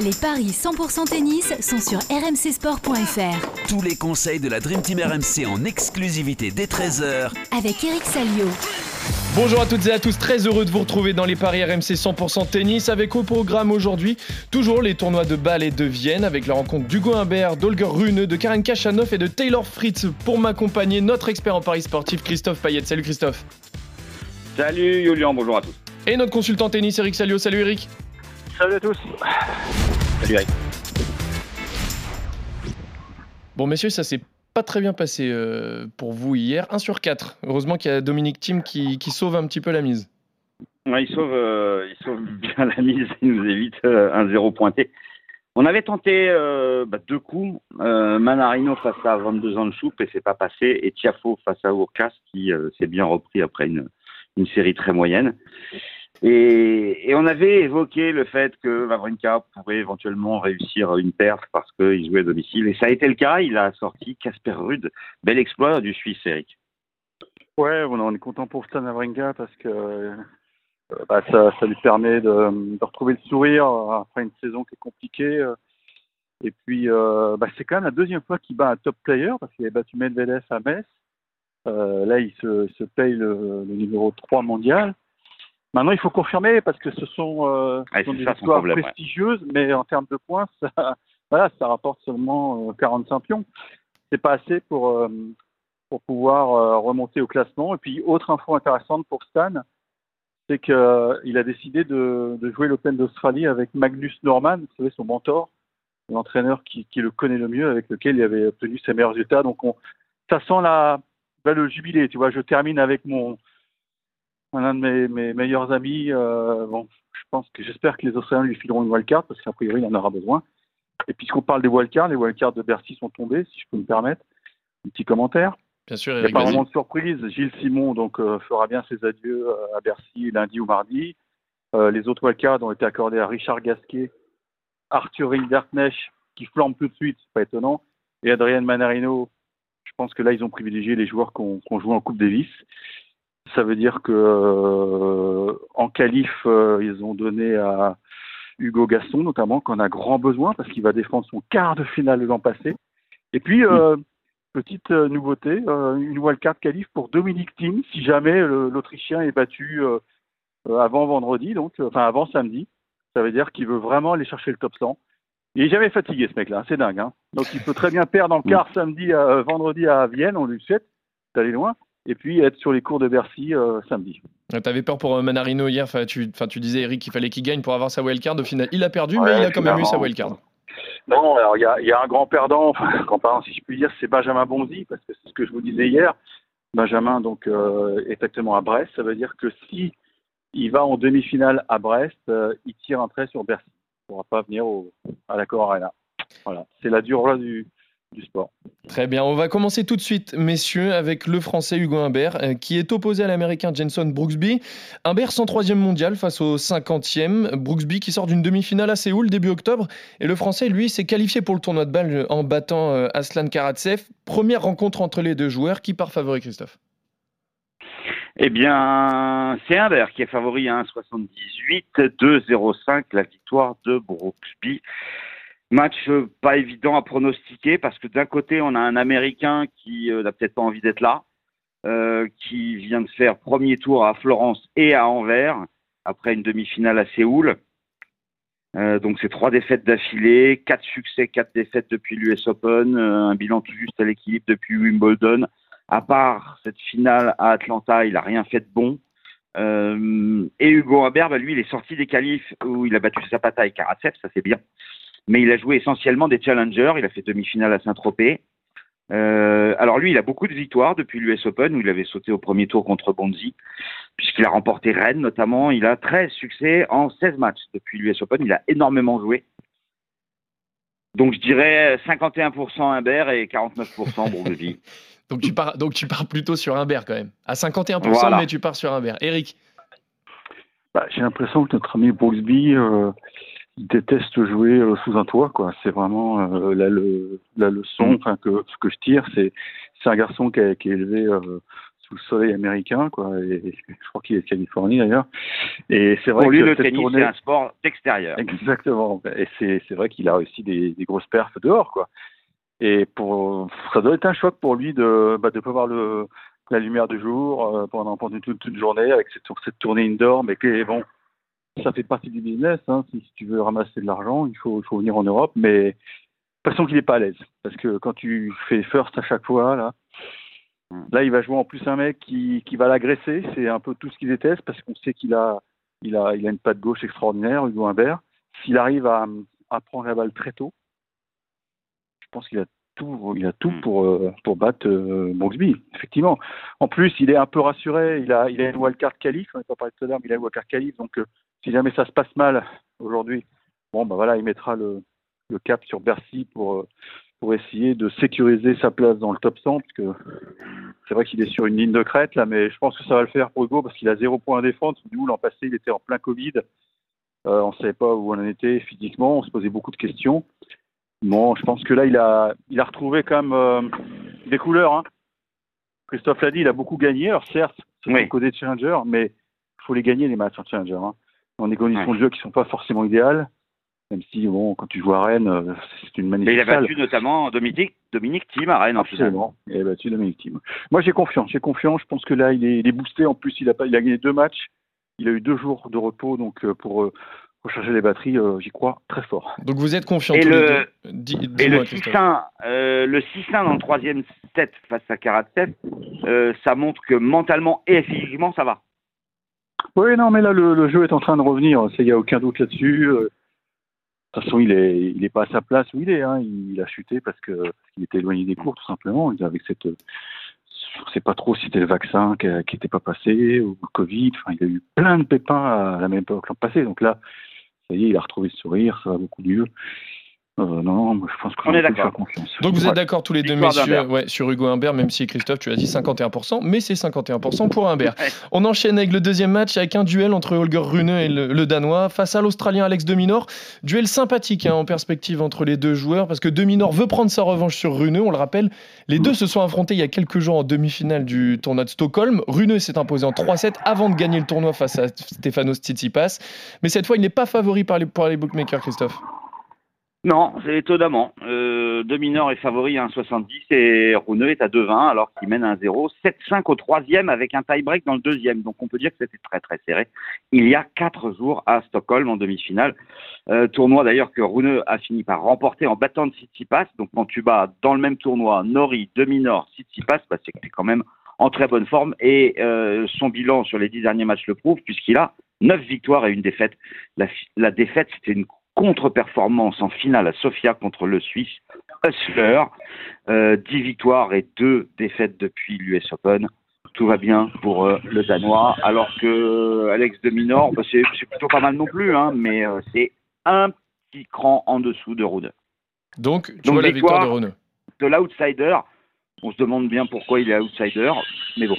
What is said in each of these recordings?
Les paris 100% tennis sont sur rmcsport.fr. Tous les conseils de la Dream Team RMC en exclusivité dès 13h Avec Eric Salio. Bonjour à toutes et à tous, très heureux de vous retrouver dans les paris RMC 100% tennis avec au programme aujourd'hui toujours les tournois de Bâle et de Vienne avec la rencontre d'Hugo Humbert, d'Olger Rune, de Karen Kachanov et de Taylor Fritz pour m'accompagner notre expert en paris sportif Christophe Payet. Salut Christophe. Salut Julian, bonjour à tous. Et notre consultant tennis Eric Salio. Salut Eric. Salut à tous. Salut Eric. Bon messieurs, ça s'est pas très bien passé euh, pour vous hier. 1 sur 4. Heureusement qu'il y a Dominique Thiem qui, qui, sauve un petit peu la mise. Ouais, il, sauve, euh, il sauve bien la mise, il nous évite euh, un zéro pointé. On avait tenté euh, bah, deux coups, Manarino face à 22 ans de choupe et c'est pas passé, et Tiafo face à Urcas qui s'est bien repris après une, une série très moyenne. Et, et, on avait évoqué le fait que Wawrinka pourrait éventuellement réussir une perte parce qu'il jouait à domicile. Et ça a été le cas. Il a sorti Casper Rude. Bel exploit du Suisse, Eric. Ouais, on est content pour Stan Wawrinka parce que euh, bah, ça, ça, lui permet de, de, retrouver le sourire après une saison qui est compliquée. Et puis, euh, bah, c'est quand même la deuxième fois qu'il bat un top player parce qu'il avait battu Medvedev à Metz. Euh, là, il se, se paye le, le, numéro 3 mondial. Maintenant, il faut confirmer parce que ce sont, euh, ah, sont des ça, histoires problème, prestigieuses, ouais. mais en termes de points, ça, voilà, ça rapporte seulement euh, 45 pions. C'est pas assez pour, euh, pour pouvoir euh, remonter au classement. Et puis, autre info intéressante pour Stan, c'est qu'il a décidé de, de jouer l'Open d'Australie avec Magnus Norman, vous savez, son mentor, l'entraîneur qui, qui, le connaît le mieux, avec lequel il avait obtenu ses meilleurs résultats. Donc, on, ça sent la, ben, le jubilé. Tu vois, je termine avec mon un de mes, mes meilleurs amis. Euh, bon, je pense que j'espère que les Australiens lui fileront une wildcard parce qu'a priori il en aura besoin. Et puisqu'on parle des wildcards, les wildcards de Bercy sont tombés, si je peux me permettre. Un petit commentaire. Bien sûr, Il n'y a pas vraiment de surprise. Gilles Simon donc euh, fera bien ses adieux euh, à Bercy lundi ou mardi. Euh, les autres wildcards ont été accordés à Richard Gasquet, Arthur Hilderknecht, qui flambe tout de suite, c'est pas étonnant, et Adrien Manarino. Je pense que là, ils ont privilégié les joueurs qu'on qu joue en Coupe Davis. Ça veut dire que euh, en qualif, euh, ils ont donné à Hugo Gaston notamment qu'on a grand besoin parce qu'il va défendre son quart de finale l'an passé. Et puis euh, petite nouveauté, une wildcard qualif pour Dominique Thiem si jamais l'Autrichien est battu avant vendredi, donc enfin avant samedi. Ça veut dire qu'il veut vraiment aller chercher le top 100. Il est jamais fatigué ce mec-là, c'est dingue. Hein donc il peut très bien perdre en quart samedi, à, vendredi à Vienne, on lui souhaite d'aller loin et puis être sur les cours de Bercy euh, samedi. Tu avais peur pour Manarino hier, enfin, tu, tu, disais Eric qu'il fallait qu'il gagne pour avoir sa wildcard, au final il a perdu ouais, mais il a quand même eu sa wildcard. Non, alors il y a, y a, un grand perdant, enfin grand perdant si je puis dire, c'est Benjamin Bonzi, parce que c'est ce que je vous disais hier. Benjamin donc euh, est actuellement à Brest, ça veut dire que si il va en demi-finale à Brest, euh, il tire un trait sur Bercy. Il ne pourra pas venir au, à la Cor Arena. Voilà, c'est la dure loi du, du sport. Très bien, on va commencer tout de suite, messieurs, avec le Français Hugo Humbert, euh, qui est opposé à l'Américain Jenson Brooksby. Humbert 103e mondial face au 50e. Brooksby qui sort d'une demi-finale à Séoul début octobre. Et le Français, lui, s'est qualifié pour le tournoi de balle en battant euh, Aslan Karatsev. Première rencontre entre les deux joueurs. Qui part favori, Christophe? Eh bien, c'est Humbert qui est favori à 1,78, 2,05 la victoire de Brooksby. Match pas évident à pronostiquer parce que d'un côté, on a un Américain qui euh, n'a peut-être pas envie d'être là, euh, qui vient de faire premier tour à Florence et à Anvers après une demi-finale à Séoul. Euh, donc c'est trois défaites d'affilée, quatre succès, quatre défaites depuis l'US Open, un bilan tout juste à l'équilibre depuis Wimbledon. À part cette finale à Atlanta, il n'a rien fait de bon. Euh, et Hugo Humbert, bah, lui, il est sorti des qualifs où il a battu Zapata et Karatsev, ça c'est bien. Mais il a joué essentiellement des challengers. Il a fait demi-finale à Saint-Tropez. Euh, alors lui, il a beaucoup de victoires depuis l'US Open où il avait sauté au premier tour contre Bonzi, puisqu'il a remporté Rennes notamment. Il a 13 succès en 16 matchs depuis l'US Open. Il a énormément joué. Donc je dirais 51% Humbert et 49% Brooksby. Donc tu pars, donc tu pars plutôt sur Humbert quand même. À 51%, voilà. mais tu pars sur Humbert. Eric bah, J'ai l'impression que notre ami euh, il déteste jouer euh, sous un toit. quoi. C'est vraiment euh, la, le, la leçon enfin, que ce que je tire. C'est c'est un garçon qui, a, qui est élevé euh, sous le soleil américain, quoi. Et je crois qu'il est de Californie d'ailleurs. Et c'est vrai Pour lui, que le tennis, tournée- c'est un sport d'extérieur. Exactement. Et c'est c'est vrai qu'il a réussi des, des grosses perfs dehors, quoi. Et pour ça doit être un choc pour lui de bah, de pas voir le la lumière du jour euh, pendant pendant toute, toute journée avec cette, cette tournée indoor, mais que bon, ça fait partie du business. Hein. Si, si tu veux ramasser de l'argent, il faut venir en Europe, mais façon qu'il est pas à l'aise parce que quand tu fais first à chaque fois là. Là, il va jouer en plus un mec qui, qui va l'agresser. C'est un peu tout ce qu'il déteste parce qu'on sait qu'il a, il a, il a une patte gauche extraordinaire, Hugo Humbert. S'il arrive à, à prendre la balle très tôt, je pense qu'il a tout, il a tout Mm. pour, euh, pour battre euh, effectivement. En plus, il est un peu rassuré. Il a, il a une wildcard qualif. On n'a pas parlé tout à l'heure, mais il a une wildcard qualif. Donc, euh, si jamais ça se passe mal aujourd'hui, bon, bah voilà, il mettra le, le cap sur Bercy pour, euh, pour essayer de sécuriser sa place dans le top 100, parce que c'est vrai qu'il est sur une ligne de crête là, mais je pense que ça va le faire pour Hugo parce qu'il a zéro point à défendre. Nous, l'an passé, il était en plein Covid. Euh, on ne savait pas où on en était physiquement, on se posait beaucoup de questions. Bon, je pense que là, il a, il a retrouvé quand même euh, des couleurs. Hein. Christophe l'a dit, il a beaucoup gagné. Alors certes, c'est Oui. côté challenger, mais il faut les gagner les matchs en challenger. Hein. Dans des conditions Ouais. de jeu qui sont pas forcément idéales, même si bon, quand tu joues à Rennes, euh, c'est une Mais il magnifique a salle. battu notamment Dominique, Dominique Thiem à Rennes en. Absolument. Il a battu Dominique Thiem. Moi, j'ai confiance. J'ai confiance. Je pense que là, il est, il est boosté. En plus, il a, pas, il a gagné deux matchs. Il a eu deux jours de repos. Donc, euh, pour euh, recharger les batteries, euh, j'y crois très fort. Donc vous êtes confiants Et tous le-. Dis- Et le Christophe. 6-1, euh, le 6-1 dans le troisième set face à Karatsev, euh, ça montre que mentalement et physiquement, ça va. Oui, non, mais là, le, jeu est en train de revenir. Il n'y a aucun doute là-dessus. Euh, De toute façon, il est, il est pas à sa place où il est. Hein. Il a chuté parce qu'il était éloigné des cours, tout simplement. Avec cette, je ne sais pas trop si c'était le vaccin qui n'était pas passé ou le Covid. Enfin, il a eu plein de pépins à la même époque l'an passé. Donc là, ça y est, il a retrouvé le sourire, ça va beaucoup mieux. Euh, non, moi, je pense qu'on On est d'accord. Donc vous Ouais. êtes d'accord tous les deux, messieurs, ouais, sur Hugo Humbert, même si Christophe, tu as dit 51%, mais c'est 51% pour Humbert. Ouais. On enchaîne avec le deuxième match, avec un duel entre Holger Rune et le, le Danois, face à l'Australien Alex de Minor. Duel sympathique hein, en perspective entre les deux joueurs, parce que de Minor veut prendre sa revanche sur Rune, on le rappelle. Les deux se sont affrontés il y a quelques jours en demi-finale du tournoi de Stockholm. Rune s'est imposé en 3-7 avant de gagner le tournoi face à Stefanos Tsitsipas. Mais cette fois, il n'est pas favori par les, par les bookmakers, Christophe. Non, c'est étonnamment. Euh, Dominor est favori à 1,70 et Runeux est à 2,20 alors qu'il mène 1-0. 7-5 au troisième avec un tie-break dans le deuxième. Donc on peut dire que c'était très très serré. Il y a quatre jours à Stockholm en demi-finale. Euh, tournoi d'ailleurs que Runeux a fini par remporter en battant de Tsitsipas. Donc quand tu bats dans le même tournoi Nori, Dominor, Tsitsipas, bah, c'est que tu quand même en très bonne forme. Et euh, son bilan sur les dix derniers matchs le prouve puisqu'il a neuf victoires et une défaite. La, la défaite, c'était une contre-performance en finale à Sofia contre le Suisse Hussler. Euh, 10 victoires et 2 défaites depuis l'US Open. Tout va bien pour euh, le Danois. Alors que euh, Alex de Minor, bah, c'est plutôt pas mal non plus, hein, mais euh, c'est un petit cran en dessous de Rude. Donc, tu Donc, vois la victoire de. Rune. De l'outsider, on se demande bien pourquoi il est outsider, mais bon,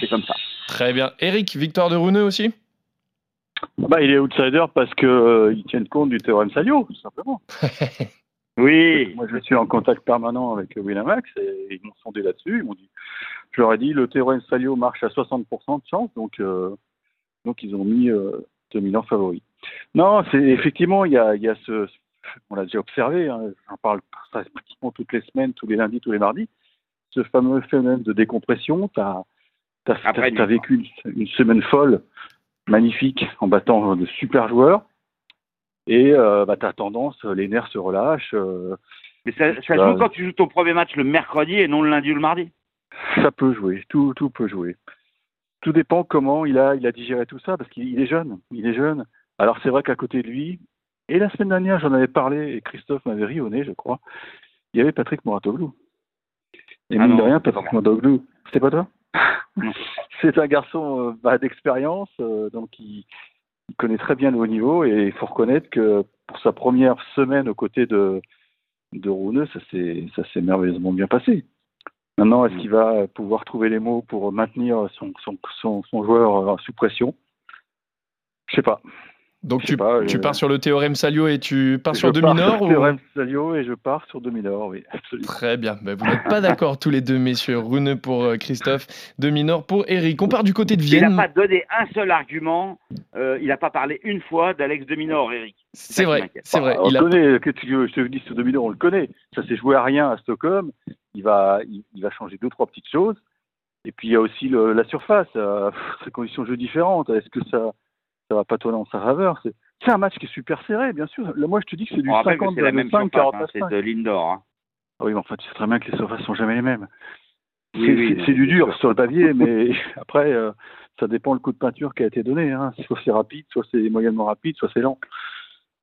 c'est comme ça. Très bien. Eric, victoire de Rune aussi? Bah, il est outsider parce que euh, tiennent compte du théorème Salio, tout simplement. Oui, Moi, je suis en contact permanent avec Winamax et ils m'ont sondé là-dessus. Ils m'ont dit, je leur ai dit, le théorème Salio marche à 60% de chance, donc, euh, donc ils ont mis euh, 2000 ans favoris. Non, c'est effectivement, il y a, y a ce, on l'a déjà observé, hein, j'en parle pratiquement toutes les semaines, tous les lundis, tous les mardis, ce fameux phénomène de décompression. Tu as, vécu une, une semaine folle, magnifique, en battant de super joueurs. Et euh, bah, tu as tendance, les nerfs se relâchent. euh, mais ça, ça Bah, joue quand tu joues ton premier match le mercredi et non le lundi ou le mardi. Ça peut jouer, tout, tout peut jouer. Tout dépend comment il a, il a digéré tout ça, parce qu'il il est jeune, il est jeune. Alors c'est vrai qu'à côté de lui, et la semaine dernière j'en avais parlé, et Christophe m'avait ri au nez, je crois, il y avait Patrick Moratoglou. Et Ah mine de rien, Patrick Moratoglou, c'était pas toi? C'est un garçon euh, bah, d'expérience, euh, donc il, il connaît très bien le haut niveau, et il faut reconnaître que pour sa première semaine aux côtés de, de Rouneux, ça s'est merveilleusement bien passé. Maintenant, est-ce qu'il va pouvoir trouver les mots pour maintenir son, son, son, son joueur euh, sous pression? Je sais pas. Donc tu, sais pas, tu euh, pars sur le théorème Salio et tu pars sur je pars sur ou... Théorème Salio et je pars sur demi-nord, oui, absolument. Très bien. Ben, vous n'êtes pas d'accord tous les deux, messieurs. Rune pour euh, Christophe, demi-nord pour Eric. On part du côté de Il n'a Vienne. pas donné un seul argument. euh, il n'a pas parlé une fois d'Alex de Minor, Eric. C'est vrai, c'est vrai. on Il le a... connaît, que tu, je te dis sur demi-nord, on le connaît. Ça s'est joué à rien à Stockholm. Il va, il, il va changer deux, trois petites choses. Et puis il y a aussi le- la surface. Euh, ces conditions de jeu différentes. Est-ce que ça, ça va pas tourner en sa faveur C'est c'est un match qui est super serré, bien sûr. Là, moi, je te dis que c'est du On rappelle que 50 c'est la même 5, surface, 40 hein, c'est de l'indoor. hein. Ah oui, mais enfin, tu sais très bien que les surfaces sont jamais les mêmes. Oui, C'est oui, c'est- c'est du c'est dur sur le papier, mais après, euh, ça dépend le coup de peinture qui a été donné. Hein. Soit c'est rapide, soit c'est moyennement rapide, soit c'est lent.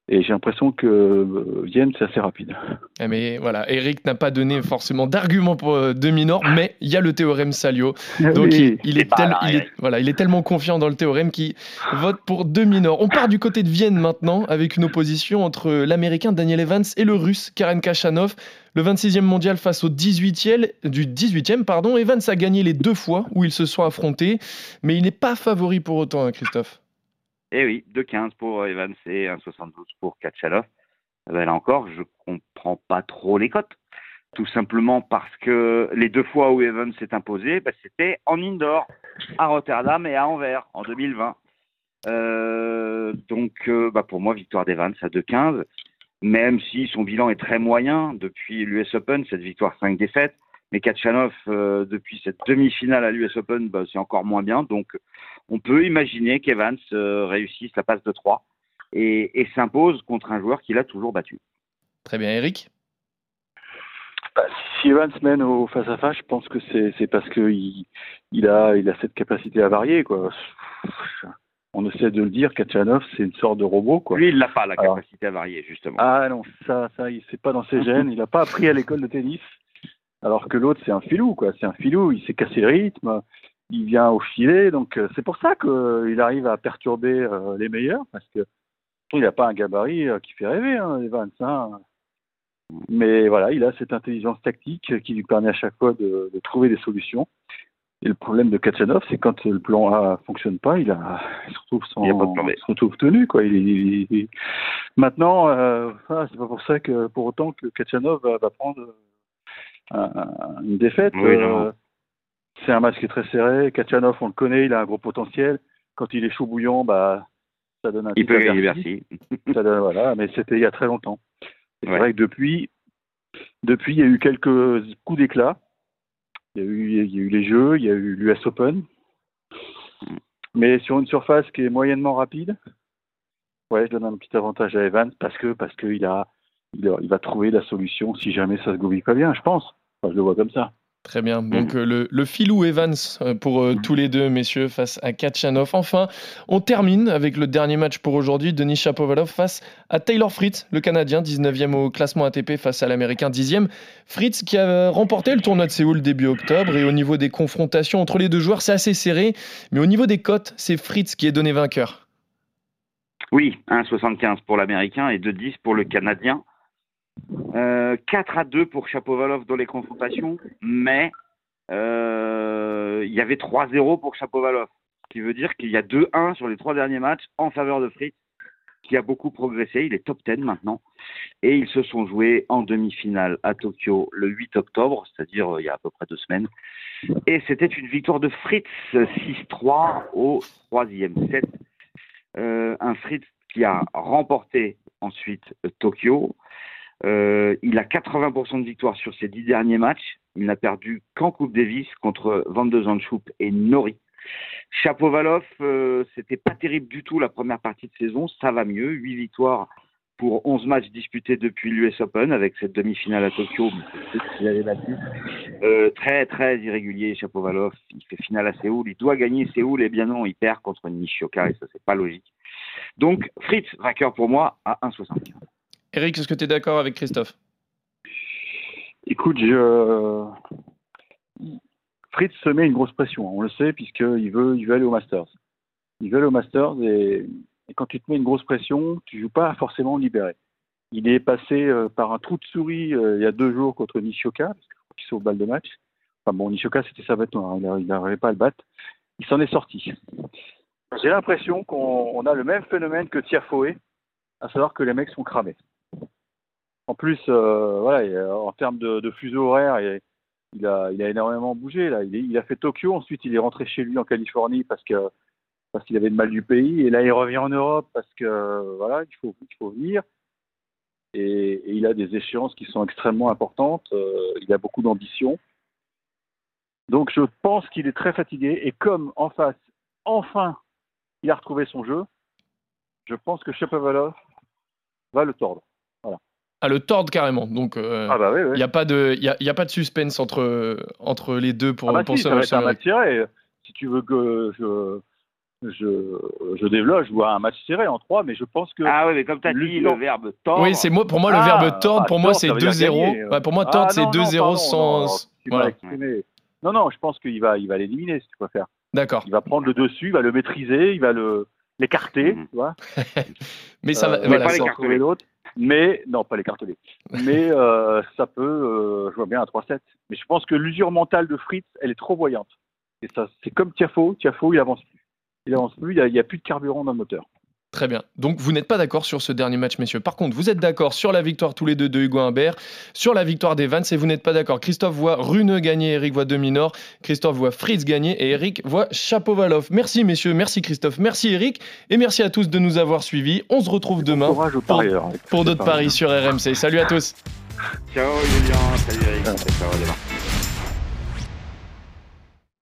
Et j'ai l'impression que euh, Vienne, c'est assez rapide. Ah, Mais voilà, Eric n'a pas donné forcément d'argument pour euh, demi-nord, mais il y a le théorème Salio. Donc Oui. il, il est pas tel- là, il est- Eric. voilà, il est tellement confiant dans le théorème qu'il vote pour demi-nord. On part du côté de Vienne maintenant avec une opposition entre l'américain Daniel Evans et le russe Karen Kachanov. Le 26e mondial face au 18e, du 18e, pardon. Evans a gagné les deux fois où ils se sont affrontés, mais il n'est pas favori pour autant, hein, Christophe. Eh oui, 2,15 pour Evans et 1,72 pour Kachalov. Ben là encore, je comprends pas trop les cotes. Tout simplement parce que les deux fois où Evans s'est imposé, ben, c'était en indoor, à Rotterdam et à Anvers, en 2020. Euh, donc, euh, bah, pour moi, victoire d'Evans à 2,15. Même si son bilan est très moyen depuis l'US Open, cette victoire 5 défaites. Mais Kachanov, euh, depuis cette demi-finale à l'US Open, bah, c'est encore moins bien. Donc, on peut imaginer qu'Evans euh, réussisse la passe de 3 et, et s'impose contre un joueur qu'il a toujours battu. Très bien, Eric? Bah, si Evans mène au face-à-face, je pense que c'est parce qu'il il a, il a cette capacité à varier. Quoi. On essaie de le dire, Kachanov, c'est une sorte de robot. Quoi. Lui, il n'a pas la Alors. capacité à varier, justement. Ah non, ça, ça, c'est pas dans ses gènes. Il n'a pas appris à l'école de tennis. Alors que l'autre, c'est un filou, quoi. C'est un filou. Il s'est cassé le rythme. Il vient au filet. Donc, euh, c'est pour ça qu'il arrive à perturber euh, les meilleurs. Parce que il n'a pas un gabarit euh, qui fait rêver, hein, Evans. hein. Mais voilà, il a cette intelligence tactique qui lui permet à chaque fois de, de trouver des solutions. Et le problème de Kachanov, c'est quand le plan A fonctionne pas, il, a, il se retrouve sans, Il a pas de plan B. il se retrouve tenu, quoi. Il, il- il- Maintenant, euh, ah, c'est pas pour ça que, pour autant que Kachanov va, va prendre un- un- une défaite. Oui, Euh, non. C'est un match qui est très serré. Kachanov, on le connaît, il a un gros potentiel. Quand il est chaud bouillant, bah, ça donne un Il peut gagner. Bercy. Ça donne- voilà, mais c'était il y a très longtemps. C'est Ouais. vrai que depuis, depuis, il y a eu quelques coups d'éclat. Il y a eu, il y a eu les Jeux, il y a eu l'US Open. Mais sur une surface qui est moyennement rapide, ouais, je donne un petit avantage à Evans parce que parce qu'il a, il, a- il va trouver la solution si jamais ça se goupille pas bien, je pense. Enfin, je le vois comme ça. Très bien. Donc euh, le, le filou Evans euh, pour euh, tous les deux, messieurs, face à Kachanov. Enfin, on termine avec le dernier match pour aujourd'hui. Denis Shapovalov face à Taylor Fritz, le Canadien, 19e au classement ATP face à l'Américain, 10e. Fritz qui a remporté le tournoi de Séoul début octobre. Et au niveau des confrontations entre les deux joueurs, c'est assez serré. Mais au niveau des cotes, c'est Fritz qui est donné vainqueur. Oui, 1,75 pour l'Américain et 2,10 pour le Canadien. Euh, 4 à 2 pour Chapovalov dans les confrontations, mais euh, il y avait 3-0 pour Chapovalov, ce qui veut dire qu'il y a 2-1 sur les trois derniers matchs en faveur de Fritz, qui a beaucoup progressé. Il est top 10 maintenant. Et ils se sont joués en demi-finale à Tokyo le 8 octobre, c'est-à-dire euh, il y a à peu près deux semaines. Et c'était une victoire de Fritz 6-3 au troisième set. Euh, un Fritz qui a remporté ensuite euh, Tokyo. Euh, il a 80% de victoire sur ses dix derniers matchs. Il n'a perdu qu'en Coupe Davis contre Van de Zandschoup et Nori. Chapovalov, euh, c'était pas terrible du tout la première partie de saison. Ça va mieux. 8 victoires pour 11 matchs disputés depuis l'US Open avec cette demi-finale à Tokyo. qu'il avait battu. Euh, très très irrégulier Chapovalov. Il fait finale à Séoul. Il doit gagner Séoul et bien non, il perd contre Nishioka et ça c'est pas logique. Donc Fritz vainqueur pour moi à 1,75. Eric, est-ce que tu es d'accord avec Christophe? Écoute, je... Fritz se met une grosse pression, hein, on le sait, puisqu'il veut, il veut aller au Masters. Il veut aller au Masters et, quand tu te mets une grosse pression, tu joues pas forcément libéré. Il est passé euh, par un trou de souris euh, il y a deux jours contre Nishioka, parce qu'il sauve balle de match. Enfin bon, Nishioka, c'était sa bête noire, il n'arrivait pas à le battre. Il s'en est sorti. j'ai l'impression qu'on on a le même phénomène que Tiafoe, à savoir que les mecs sont cramés. En plus, euh, voilà, en termes de, fuseau horaire, il a, il a énormément bougé. Là. Il, a fait Tokyo, ensuite il est rentré chez lui en Californie parce qu'il avait le mal du pays, et là il revient en Europe parce que voilà, il faut, il faut venir. Et, et il a des échéances qui sont extrêmement importantes. euh, il a beaucoup d'ambition. Donc je pense qu'il est très fatigué. Et comme en face, enfin, il a retrouvé son jeu, je pense que Shapovalov va le tordre. À le tordre carrément. Donc, euh, Ah bah oui, il oui. n'y a, pas de- y a, y a pas de suspense entre, entre les deux pour, Ah bah pour si, ce ça va match. être un match serré. Si tu veux que je, je, je développe, je vois un match serré en 3, mais je pense que. Ah ouais, mais comme tu as dit, le verbe tordre. Oui, c'est moi, pour moi, le Ah, verbe tordre, ah, pour moi, c'est ça veut dire 2-0. gagner. Ouais, pour moi, Ah, tordre, c'est non, non, 2-0 pardon, sans. non, Voilà. Non, non, je pense qu'il va, il va l'éliminer, si tu préfères. D'accord. Il va prendre le dessus, il va le maîtriser, il va le l'écarter, Mhm. tu vois. Mais ça va. Euh, voilà, pas sans trouver l'autre. Mais non, pas les cartonnés. mais euh, ça peut, euh, je vois bien un 3-7. Mais je pense que l'usure mentale de Fritz, elle est trop voyante. Et ça, c'est comme Tiafo. Tiafo, il avance plus. Il avance plus. Il n'y a, plus de carburant dans le moteur. Très bien. Donc vous n'êtes pas d'accord sur ce dernier match, messieurs. Par contre, vous êtes d'accord sur la victoire tous les deux de Hugo Humbert, sur la victoire des Vans, et vous n'êtes pas d'accord. Christophe voit Rune gagner, Eric voit Dominor, Christophe voit Fritz gagner, et Eric voit Chapovalov. Merci messieurs, merci Christophe, merci Eric, et merci à tous de nous avoir suivis. On se retrouve demain Courage aux pour- parieurs. d'autres paris sur RMC. Salut à tous. Ciao Julien, salut Eric. Ciao.